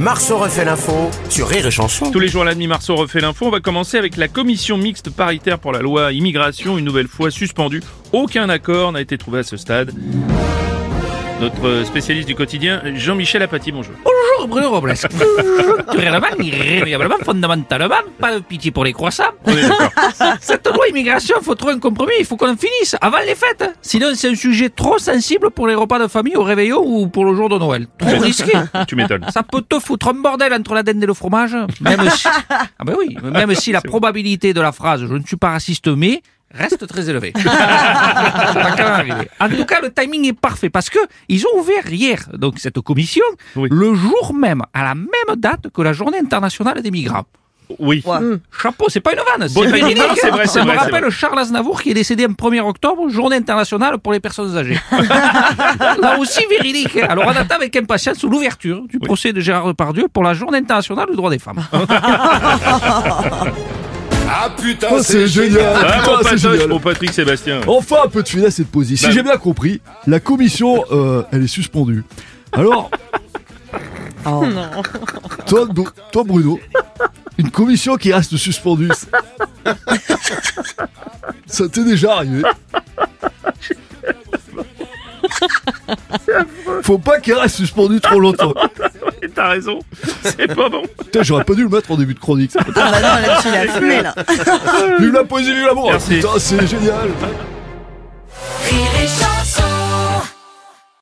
Marceau refait l'info sur Rire et Chanson. Tous les jours à la Marceau refait l'info. On va commencer avec la commission mixte paritaire pour la loi immigration, une nouvelle fois suspendue. Aucun accord n'a été trouvé à ce stade. Notre spécialiste du quotidien, Jean-Michel Apathy, bonjour. Bonjour Bruno Robles. Naturellement, irrémédiablement, fondamentalement, pas de pitié pour les croissants. Cette loi immigration, faut trouver un compromis, il faut qu'on finisse avant les fêtes. Sinon, c'est un sujet trop sensible pour les repas de famille au réveillon ou pour le jour de Noël. Trop risqué. Tu m'étonnes. Ça peut te foutre un bordel entre la dinde et le fromage. Même si, ah ben oui, même si la probabilité de la phrase je ne suis pas raciste mais reste très élevée. Ça va quand même arriver. En tout cas, le timing est parfait parce que ils ont ouvert hier, donc cette commission, Oui. le jour même, à la même date que la journée internationale des migrants. Oui. Chapeau, c'est pas une vanne, c'est Bon, véridique. non, c'est vrai, c'est Ça me vrai, rappelle. Charles Aznavour qui est décédé le 1er octobre, journée internationale pour les personnes âgées. Là aussi véridique. Alors on attend avec impatience l'ouverture du procès de Gérard Depardieu pour la journée internationale du droit des femmes. Ah putain, Oh, c'est génial Ah, Putain, mon c'est patoche, génial mon Patrick Sébastien. Enfin un peu de finesse et de poésie. Si Bah. j'ai bien compris, la commission, euh, elle est suspendue. Alors... Toi, Bru- toi, Bruno, une commission qui reste suspendue, ça- ça t'est déjà arrivé Faut pas qu'elle reste suspendue trop longtemps. T'as raison. C'est pas bon. Putain, j'aurais pas dû le mettre en début de chronique. ça. Ah bah non, là-dessus, il a fumé, là. Vive la poésie, vive l'amour. Putain, c'est génial.